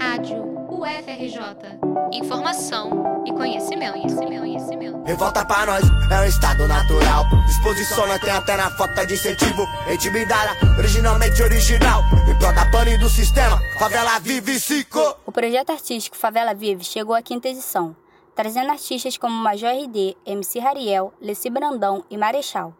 Rádio UFRJ. Informação e conhecimento, conhecimento, conhecimento. Revolta pra nós é um estado natural. Disposição não tem até na falta de incentivo. Intimidada, originalmente original. Em prol da pane do sistema, favela vive cico. O projeto artístico Favela Vive chegou à quinta edição, trazendo artistas como Major RD, MC Rariel, Leci Brandão e Marechal.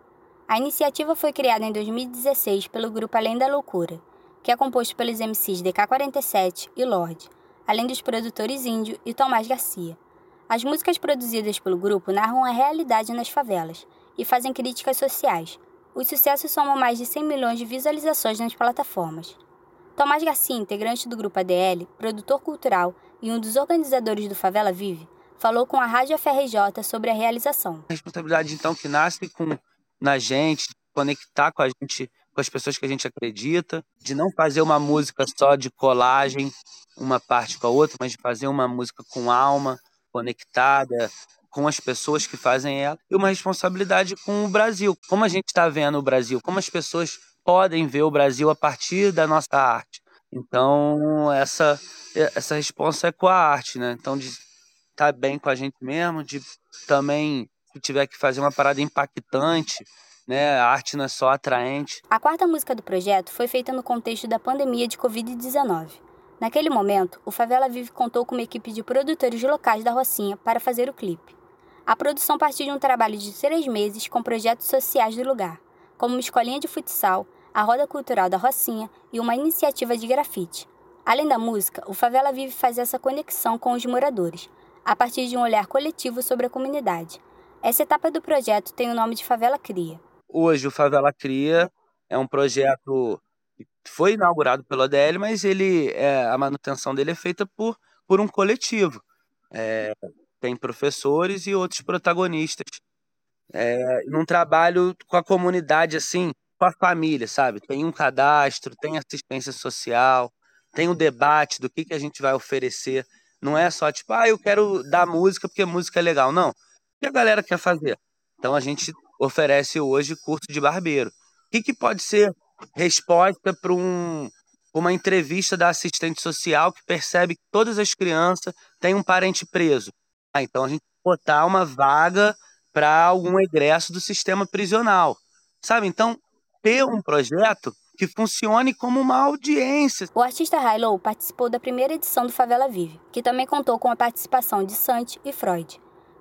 A iniciativa foi criada em 2016 pelo grupo Além da Loucura, que é composto pelos MCs DK47 e Lorde, além dos produtores Índio e Tomás Garcia. As músicas produzidas pelo grupo narram a realidade nas favelas e fazem críticas sociais. Os sucessos somam mais de 100 milhões de visualizações nas plataformas. Tomás Garcia, integrante do grupo ADL, produtor cultural e um dos organizadores do Favela Vive, falou com a Rádio FRJ sobre a realização. A responsabilidade, então, que nasce com na gente, conectar com a gente, com as pessoas que a gente acredita, de não fazer uma música só de colagem, uma parte com a outra, mas de fazer uma música com alma, conectada, com as pessoas que fazem ela, e uma responsabilidade com o Brasil. Como a gente está vendo o Brasil, como as pessoas podem ver o Brasil a partir da nossa arte. Então, essa essa resposta é com a arte, né? Então, de estar tá bem com a gente mesmo, de também se tiver que fazer uma parada impactante, né? A arte não é só atraente. A quarta música do projeto foi feita no contexto da pandemia de Covid-19. Naquele momento, o Favela Vive contou com uma equipe de produtores locais da Rocinha para fazer o clipe. A produção partiu de um trabalho de três meses com projetos sociais do lugar, como uma escolinha de futsal, a Roda Cultural da Rocinha e uma iniciativa de grafite. Além da música, o Favela Vive faz essa conexão com os moradores, a partir de um olhar coletivo sobre a comunidade, essa etapa do projeto tem o nome de Favela Cria. Hoje o Favela Cria é um projeto que foi inaugurado pelo ADL, mas ele é, a manutenção dele é feita por, por um coletivo. É, tem professores e outros protagonistas. É, num trabalho com a comunidade, assim, com a família, sabe? Tem um cadastro, tem assistência social, tem o um debate do que, que a gente vai oferecer. Não é só tipo, ah, eu quero dar música porque música é legal. Não que a galera quer fazer. Então a gente oferece hoje curso de barbeiro. O que, que pode ser resposta para um, uma entrevista da assistente social que percebe que todas as crianças têm um parente preso? Ah, então a gente botar uma vaga para algum egresso do sistema prisional. Sabe? Então, ter um projeto que funcione como uma audiência. O artista Hilo participou da primeira edição do Favela Vive, que também contou com a participação de Sante e Freud.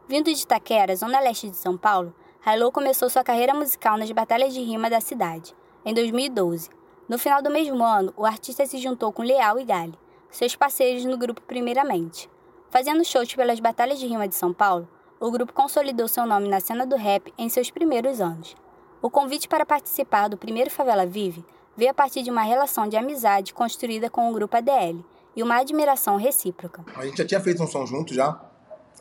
Vindo de Itaquera, zona leste de São Paulo, Hilo começou sua carreira musical nas batalhas de rima da cidade, em 2012. No final do mesmo ano, o artista se juntou com Leal e Gali, seus parceiros no grupo Primeiramente. Fazendo shows pelas batalhas de rima de São Paulo, o grupo consolidou seu nome na cena do rap em seus primeiros anos. O convite para participar do primeiro Favela Vive veio a partir de uma relação de amizade construída com o grupo ADL e uma admiração recíproca. A gente já tinha feito um som junto já,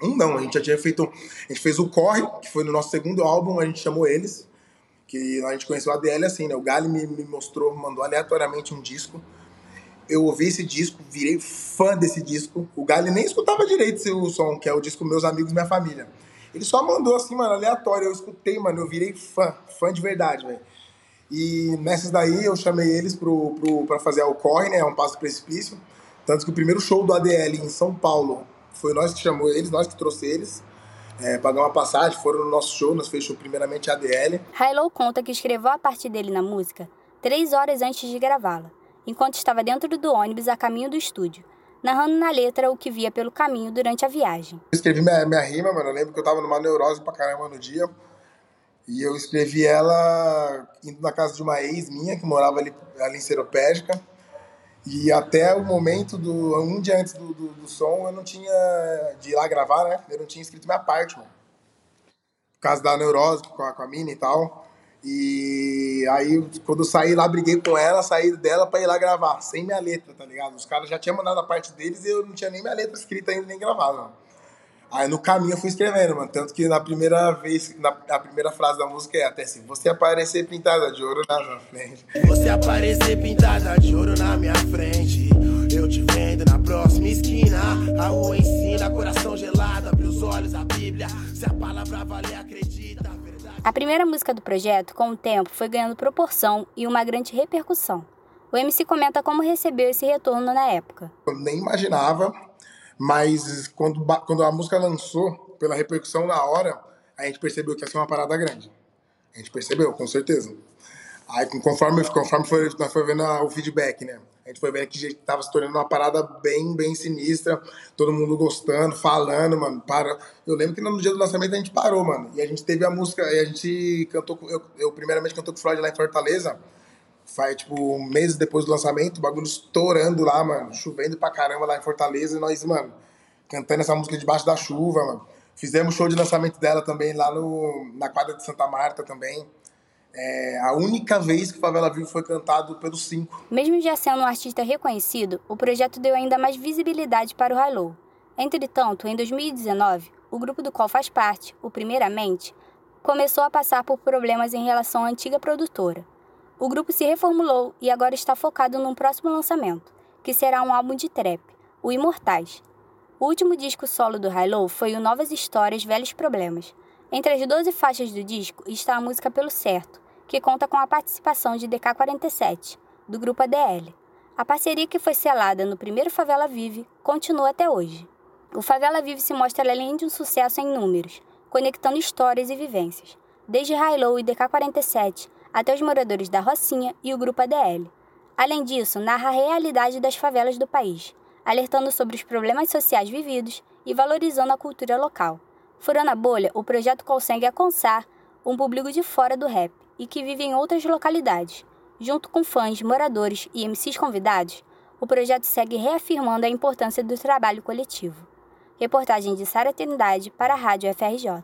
um não, a gente já tinha feito. A gente fez o Corre, que foi no nosso segundo álbum, a gente chamou eles. Que a gente conheceu a DL assim, né? O Gali me, me mostrou, mandou aleatoriamente um disco. Eu ouvi esse disco, virei fã desse disco. O Gali nem escutava direito o som, que é o disco Meus Amigos Minha Família. Ele só mandou assim, mano, aleatório. Eu escutei, mano, eu virei fã, fã de verdade, velho. E nessas daí eu chamei eles pro, pro, pra fazer o Corre, né? É um passo precipício. Tanto que o primeiro show do ADL em São Paulo foi nós que chamou eles, nós que trouxe eles. É, pagar uma passagem, foram no nosso show, nós fechou primeiramente a ADL. Hilo conta que escreveu a parte dele na música três horas antes de gravá-la, enquanto estava dentro do ônibus a caminho do estúdio, narrando na letra o que via pelo caminho durante a viagem. Eu escrevi minha, minha rima, mano, eu lembro que eu tava numa neurose pra caramba no dia, e eu escrevi ela indo na casa de uma ex minha, que morava ali, ali em Seropédica, e até o momento do. Um dia antes do, do, do, som, eu não tinha. de ir lá gravar, né? Eu não tinha escrito minha parte, mano. Por causa da neurose com a, com a mina e tal. E aí, quando eu saí lá, briguei com ela, saí dela pra ir lá gravar, sem minha letra, tá ligado? Os caras já tinham mandado a parte deles e eu não tinha nem minha letra escrita ainda, nem gravada, mano. Aí no caminho eu fui escrevendo, mano. Tanto que na primeira vez, na a primeira frase da música é até assim: Você aparecer pintada de ouro na minha frente. Você aparecer pintada de ouro na minha A primeira música do projeto, com o tempo, foi ganhando proporção e uma grande repercussão. O MC comenta como recebeu esse retorno na época. Eu nem imaginava, mas quando, quando a música lançou, pela repercussão na hora, a gente percebeu que ia ser uma parada grande. A gente percebeu, com certeza. Aí, conforme, conforme foi, nós foi vendo o feedback, né? A gente foi vendo que estava se tornando uma parada bem, bem sinistra. Todo mundo gostando, falando, mano. Para... Eu lembro que no dia do lançamento a gente parou, mano. E a gente teve a música, e a gente cantou. Eu, eu primeiramente cantou com o Floyd lá em Fortaleza. Faz, tipo, meses depois do lançamento, o bagulho estourando lá, mano. Chovendo pra caramba lá em Fortaleza. E nós, mano, cantando essa música debaixo da chuva, mano. Fizemos show de lançamento dela também lá no, na quadra de Santa Marta também. É a única vez que Favela Vivo foi cantado pelos cinco. Mesmo já sendo um artista reconhecido, o projeto deu ainda mais visibilidade para o High Entretanto, em 2019, o grupo do qual faz parte, o Primeiramente, começou a passar por problemas em relação à antiga produtora. O grupo se reformulou e agora está focado num próximo lançamento, que será um álbum de trap, o Imortais. O último disco solo do High foi o Novas Histórias, Velhos Problemas. Entre as 12 faixas do disco está a música Pelo Certo, que conta com a participação de DK47, do grupo ADL. A parceria que foi selada no primeiro Favela Vive continua até hoje. O Favela Vive se mostra além de um sucesso em números, conectando histórias e vivências, desde Hilo e DK47 até os moradores da Rocinha e o grupo ADL. Além disso, narra a realidade das favelas do país, alertando sobre os problemas sociais vividos e valorizando a cultura local. Furando a bolha, o projeto consegue alcançar um público de fora do rap, e que vive em outras localidades. Junto com fãs, moradores e MCs convidados, o projeto segue reafirmando a importância do trabalho coletivo. Reportagem de Sara Trindade para a Rádio FRJ.